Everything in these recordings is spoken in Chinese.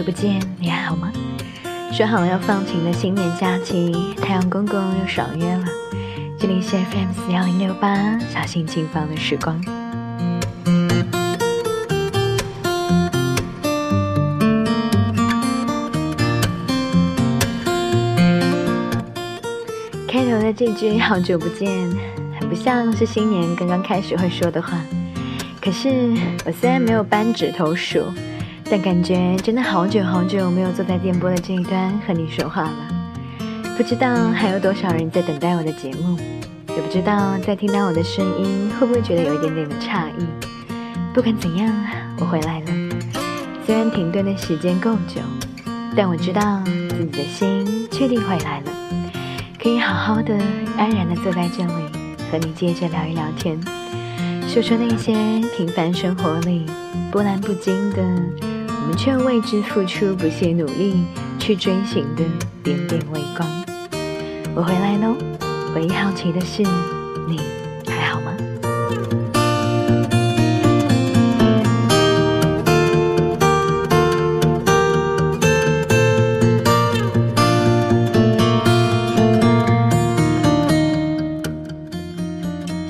久不见，你还好吗？说好要放晴的新年假期，太阳公公又爽约了。这里是 FM 四幺零六八，小心轻放的时光。开头的这句“好久不见”，很不像是新年刚刚开始会说的话。可是我虽然没有扳指头数。但感觉真的好久好久没有坐在电波的这一端和你说话了，不知道还有多少人在等待我的节目，也不知道在听到我的声音会不会觉得有一点点的诧异。不管怎样，我回来了。虽然停顿的时间够久，但我知道自己的心确定回来了，可以好好的、安然的坐在这里和你接着聊一聊天，说说那些平凡生活里波澜不惊的。我们却为之付出不懈努力去追寻的点点微光。我回来喽，唯一好奇的是，你还好吗？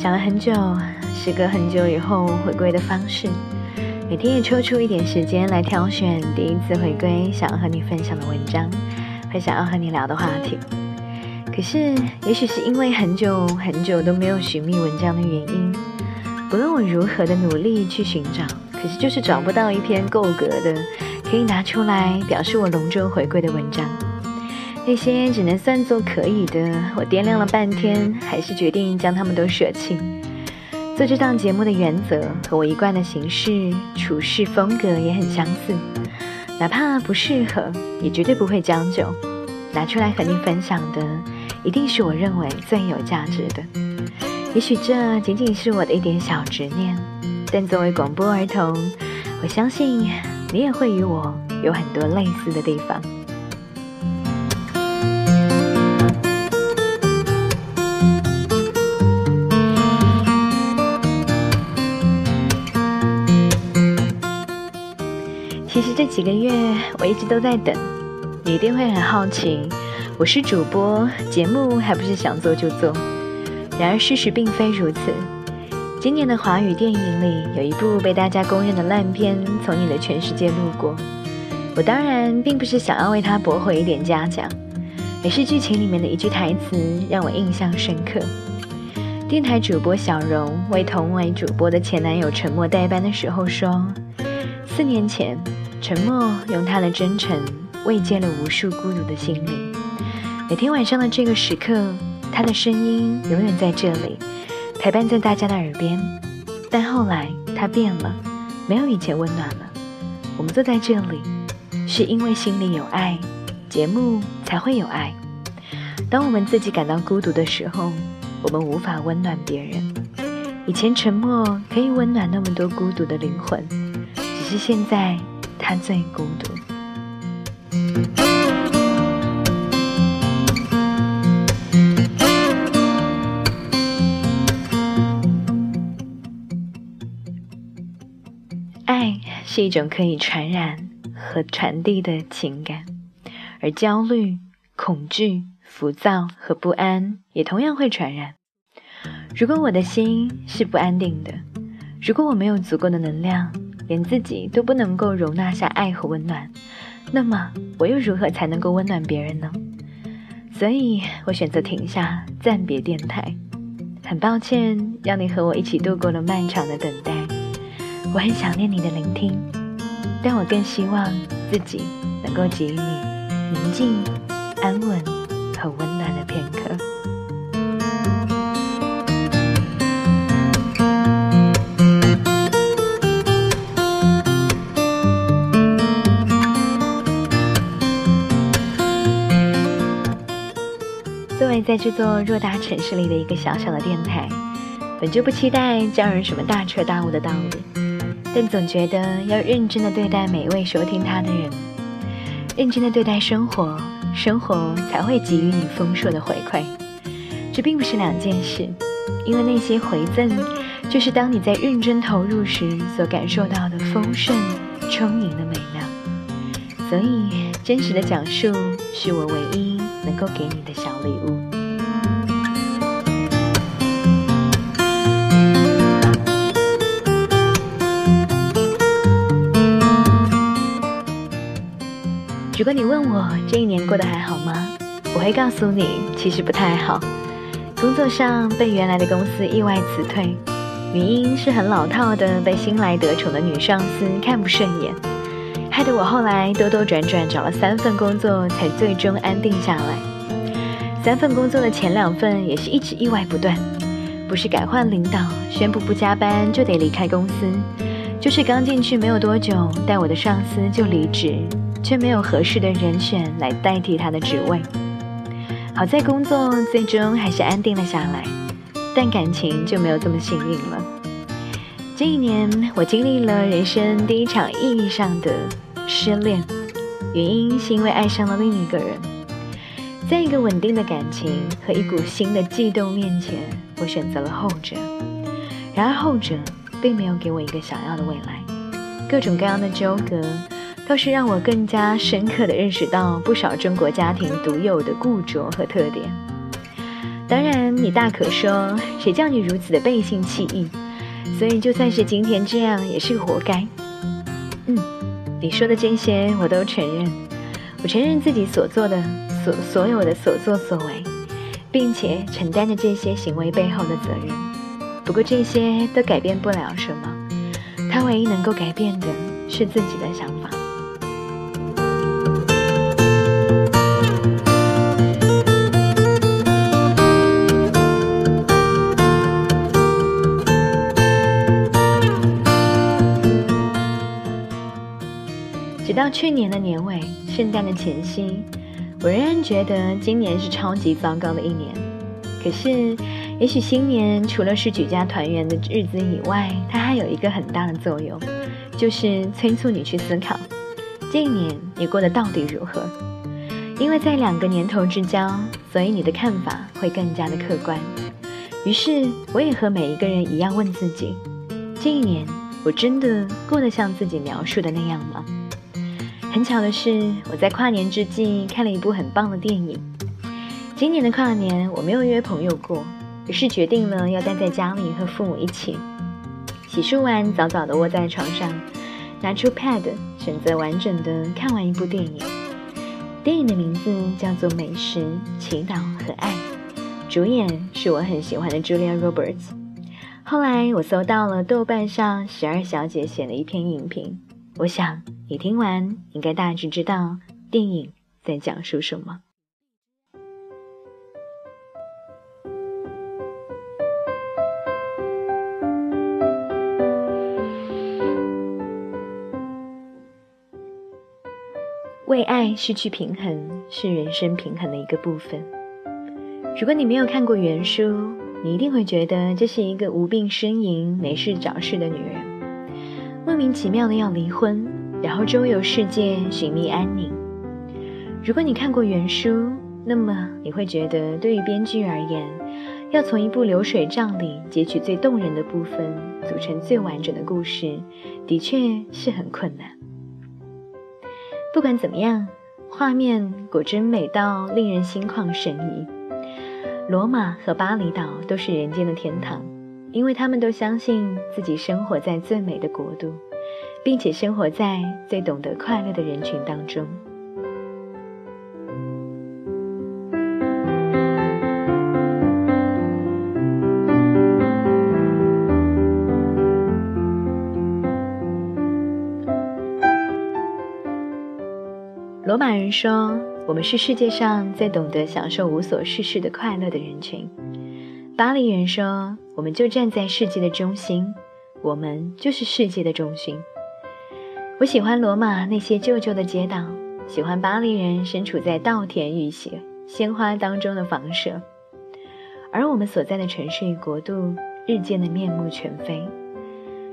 想了很久，时隔很久以后回归的方式。每天也抽出一点时间来挑选第一次回归想要和你分享的文章，和想要和你聊的话题。可是，也许是因为很久很久都没有寻觅文章的原因，不论我如何的努力去寻找，可是就是找不到一篇够格的可以拿出来表示我隆重回归的文章。那些只能算作可以的，我掂量了半天，还是决定将它们都舍弃。做这档节目的原则和我一贯的行事处事风格也很相似，哪怕不适合，也绝对不会将就。拿出来和你分享的，一定是我认为最有价值的。也许这仅仅是我的一点小执念，但作为广播儿童，我相信你也会与我有很多类似的地方。几个月我一直都在等，你一定会很好奇，我是主播，节目还不是想做就做。然而事实并非如此。今年的华语电影里有一部被大家公认的烂片《从你的全世界路过》，我当然并不是想要为它驳回一点嘉奖，而是剧情里面的一句台词让我印象深刻。电台主播小荣为同为主播的前男友沉默代班的时候说：“四年前。”沉默用他的真诚慰藉了无数孤独的心灵。每天晚上的这个时刻，他的声音永远在这里，陪伴在大家的耳边。但后来他变了，没有以前温暖了。我们坐在这里，是因为心里有爱，节目才会有爱。当我们自己感到孤独的时候，我们无法温暖别人。以前沉默可以温暖那么多孤独的灵魂，只是现在。他最孤独。爱是一种可以传染和传递的情感，而焦虑、恐惧、浮躁和不安也同样会传染。如果我的心是不安定的，如果我没有足够的能量，连自己都不能够容纳下爱和温暖，那么我又如何才能够温暖别人呢？所以我选择停下，暂别电台。很抱歉让你和我一起度过了漫长的等待，我很想念你的聆听，但我更希望自己能够给予你宁静、安稳和温暖的片刻。在这座偌大城市里的一个小小的电台，本就不期待教人什么大彻大悟的道理，但总觉得要认真的对待每一位收听它的人，认真的对待生活，生活才会给予你丰硕的回馈。这并不是两件事，因为那些回赠，就是当你在认真投入时所感受到的丰盛、充盈的美妙。所以真实的讲述是我唯一能够给你的小礼物。如果你问我这一年过得还好吗？我会告诉你，其实不太好。工作上被原来的公司意外辞退，原因是很老套的被新来得宠的女上司看不顺眼，害得我后来兜兜转转找了三份工作，才最终安定下来。三份工作的前两份也是一直意外不断，不是改换领导，宣布不加班就得离开公司，就是刚进去没有多久，带我的上司就离职。却没有合适的人选来代替他的职位。好在工作最终还是安定了下来，但感情就没有这么幸运了。这一年，我经历了人生第一场意义上的失恋，原因是因为爱上了另一个人。在一个稳定的感情和一股新的悸动面前，我选择了后者。然而后者并没有给我一个想要的未来，各种各样的纠葛。倒是让我更加深刻地认识到不少中国家庭独有的固着和特点。当然，你大可说，谁叫你如此的背信弃义？所以就算是今天这样，也是活该。嗯，你说的这些我都承认，我承认自己所做的所所有的所作所为，并且承担着这些行为背后的责任。不过这些都改变不了什么，他唯一能够改变的是自己的想法。到去年的年尾，圣诞的前夕，我仍然觉得今年是超级糟糕的一年。可是，也许新年除了是举家团圆的日子以外，它还有一个很大的作用，就是催促你去思考，这一年你过得到底如何？因为在两个年头之交，所以你的看法会更加的客观。于是，我也和每一个人一样问自己：这一年，我真的过得像自己描述的那样吗？很巧的是，我在跨年之际看了一部很棒的电影。今年的跨年我没有约朋友过，于是决定了要待在家里和父母一起。洗漱完，早早的窝在床上，拿出 pad，选择完整的看完一部电影。电影的名字叫做《美食、祈祷和爱》，主演是我很喜欢的 Julia Roberts。后来我搜到了豆瓣上十二小姐写的一篇影评。我想你听完应该大致知道电影在讲述什么。为爱失去平衡是人生平衡的一个部分。如果你没有看过原书，你一定会觉得这是一个无病呻吟、没事找事的女人。莫名其妙的要离婚，然后周游世界寻觅安宁。如果你看过原书，那么你会觉得，对于编剧而言，要从一部流水账里截取最动人的部分，组成最完整的故事，的确是很困难。不管怎么样，画面果真美到令人心旷神怡。罗马和巴厘岛都是人间的天堂。因为他们都相信自己生活在最美的国度，并且生活在最懂得快乐的人群当中。罗马人说：“我们是世界上最懂得享受无所事事的快乐的人群。”巴黎人说：“我们就站在世界的中心，我们就是世界的中心。”我喜欢罗马那些旧旧的街道，喜欢巴黎人身处在稻田与鲜鲜花当中的房舍，而我们所在的城市与国度日渐的面目全非。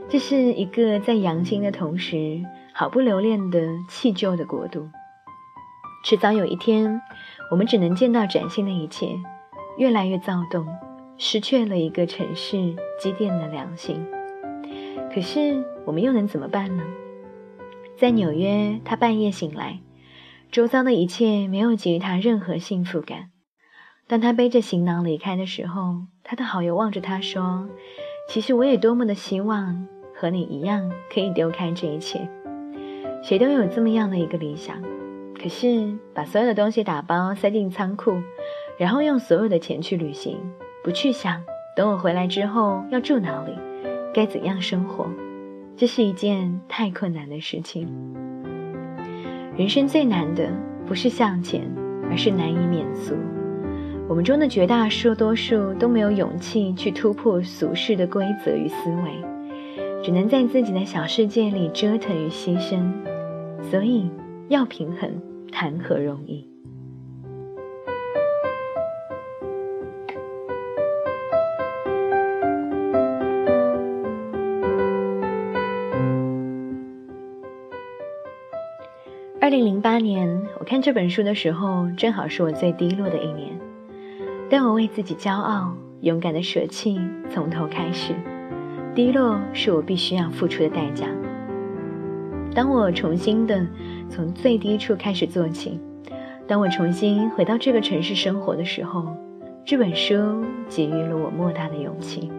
这是一个在扬新的同时毫不留恋的弃旧的国度。迟早有一天，我们只能见到崭新的一切，越来越躁动。失去了一个城市积淀的良心，可是我们又能怎么办呢？在纽约，他半夜醒来，周遭的一切没有给予他任何幸福感。当他背着行囊离开的时候，他的好友望着他说：“其实我也多么的希望和你一样，可以丢开这一切。谁都有这么样的一个理想，可是把所有的东西打包塞进仓库，然后用所有的钱去旅行，不去想等我回来之后要住哪里，该怎样生活，这是一件太困难的事情。人生最难的不是向前，而是难以免俗。”我们中的绝大多数都没有勇气去突破俗世的规则与思维，只能在自己的小世界里折腾与牺牲，所以要平衡，谈何容易？零零八年，我看这本书的时候，正好是我最低落的一年。但我为自己骄傲，勇敢的舍弃，从头开始。低落是我必须要付出的代价。当我重新的从最低处开始做起，当我重新回到这个城市生活的时候，这本书给予了我莫大的勇气。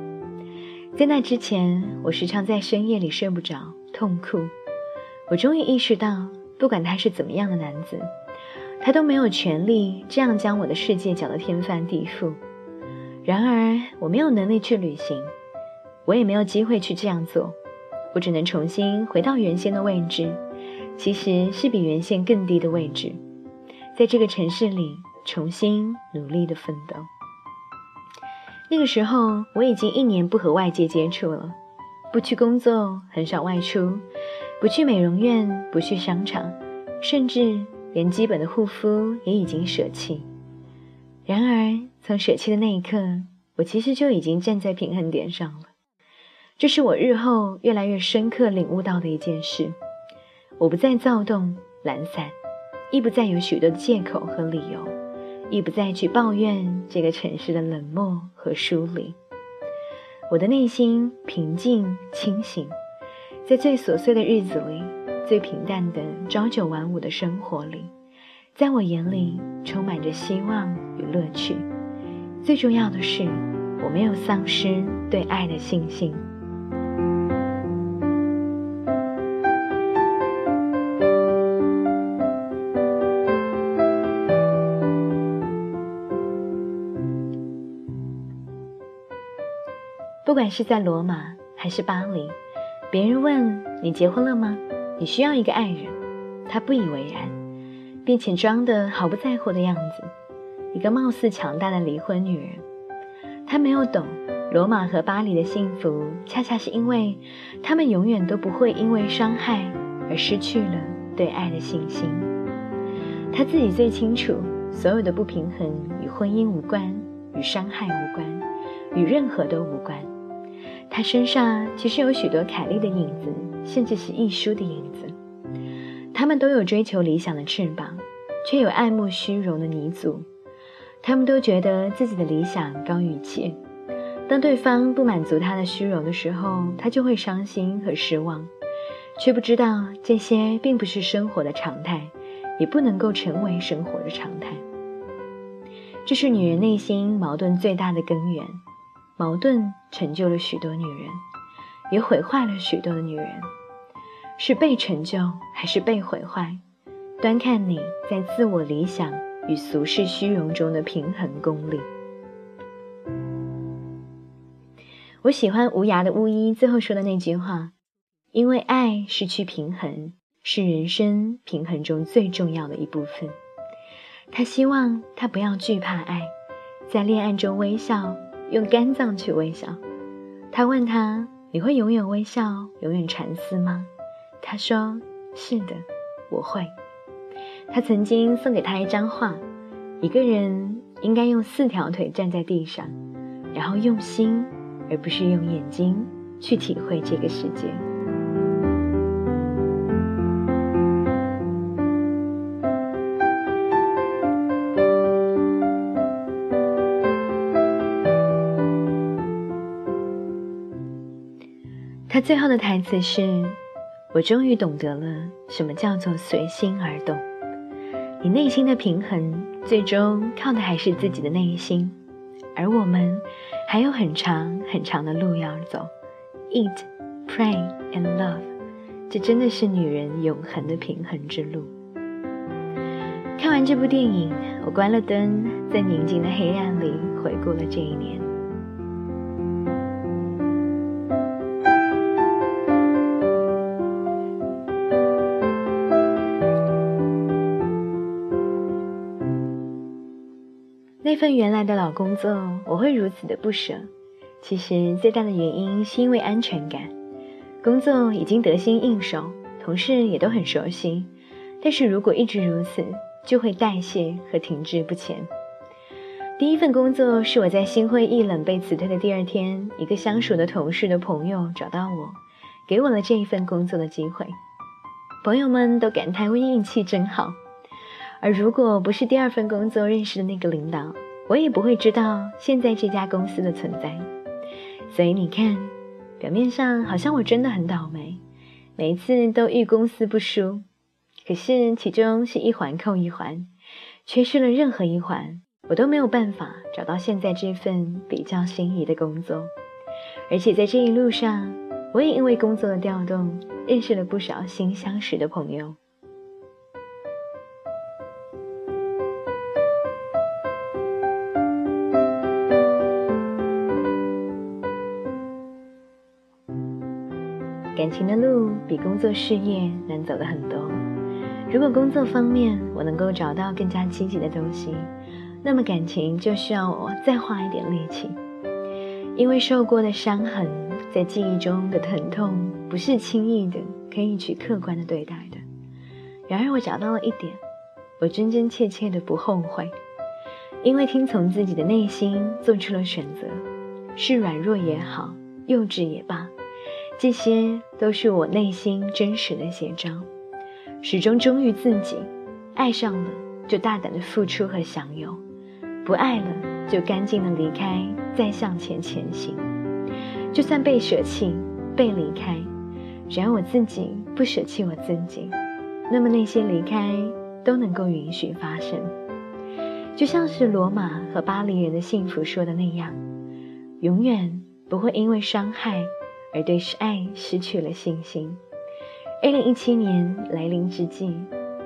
在那之前，我时常在深夜里睡不着，痛哭。我终于意识到，不管他是怎么样的男子。他都没有权利这样将我的世界搅得天翻地覆。然而，我没有能力去旅行，我也没有机会去这样做。我只能重新回到原先的位置，其实是比原先更低的位置，在这个城市里重新努力的奋斗。那个时候，我已经一年不和外界接触了，不去工作，很少外出，不去美容院，不去商场，甚至。连基本的护肤也已经舍弃。然而，从舍弃的那一刻，我其实就已经站在平衡点上了。这是我日后越来越深刻领悟到的一件事。我不再躁动、懒散，亦不再有许多的借口和理由，亦不再去抱怨这个城市的冷漠和疏离。我的内心平静、清醒，在最琐碎的日子里。最平淡的朝九晚五的生活里，在我眼里充满着希望与乐趣。最重要的是，我没有丧失对爱的信心。不管是在罗马还是巴黎，别人问你结婚了吗？你需要一个爱人，他不以为然，并且装得毫不在乎的样子，一个貌似强大的离婚女人。他没有懂罗马和巴黎的幸福，恰恰是因为他们永远都不会因为伤害而失去了对爱的信心。他自己最清楚，所有的不平衡与婚姻无关，与伤害无关，与任何都无关。他身上其实有许多凯莉的影子。甚至是艺术的影子，他们都有追求理想的翅膀，却有爱慕虚荣的泥足。他们都觉得自己的理想高于一切。当对方不满足他的虚荣的时候，他就会伤心和失望，却不知道这些并不是生活的常态，也不能够成为生活的常态。这是女人内心矛盾最大的根源。矛盾成就了许多女人，也毁坏了许多的女人。是被成就还是被毁坏，端看你在自我理想与俗世虚荣中的平衡功力。我喜欢无涯的巫医最后说的那句话：“因为爱失去平衡，是人生平衡中最重要的一部分。”他希望他不要惧怕爱，在恋爱中微笑，用肝脏去微笑。他问他：“你会永远微笑，永远沉思吗？”他说：“是的，我会。”他曾经送给他一张画，一个人应该用四条腿站在地上，然后用心，而不是用眼睛去体会这个世界。他最后的台词是。我终于懂得了什么叫做随心而动。你内心的平衡，最终靠的还是自己的内心。而我们还有很长很长的路要走。Eat, pray and love，这真的是女人永恒的平衡之路。看完这部电影，我关了灯，在宁静的黑暗里回顾了这一年。那份原来的老工作，我会如此的不舍。其实最大的原因是因为安全感，工作已经得心应手，同事也都很熟悉。但是如果一直如此，就会代谢和停滞不前。第一份工作是我在心灰意冷被辞退的第二天，一个相熟的同事的朋友找到我，给我了这一份工作的机会。朋友们都感叹我运气真好。而如果不是第二份工作认识的那个领导，我也不会知道现在这家公司的存在。所以你看，表面上好像我真的很倒霉，每一次都遇公司不输。可是其中是一环扣一环，缺失了任何一环，我都没有办法找到现在这份比较心仪的工作。而且在这一路上，我也因为工作的调动，认识了不少新相识的朋友。情的路比工作事业难走的很多。如果工作方面我能够找到更加积极的东西，那么感情就需要我再花一点力气。因为受过的伤痕，在记忆中的疼痛，不是轻易的可以去客观的对待的。然而我找到了一点，我真真切切的不后悔，因为听从自己的内心做出了选择，是软弱也好，幼稚也罢。这些都是我内心真实的写照，始终忠于自己，爱上了就大胆的付出和享有，不爱了就干净的离开，再向前前行。就算被舍弃、被离开，只要我自己不舍弃我自己，那么那些离开都能够允许发生。就像是罗马和巴黎人的幸福说的那样，永远不会因为伤害。而对爱失去了信心。二零一七年来临之际，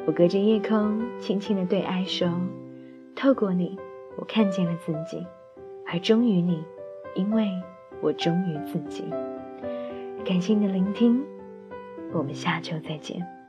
我隔着夜空，轻轻地对爱说：“透过你，我看见了自己，而忠于你，因为我忠于自己。”感谢你的聆听，我们下周再见。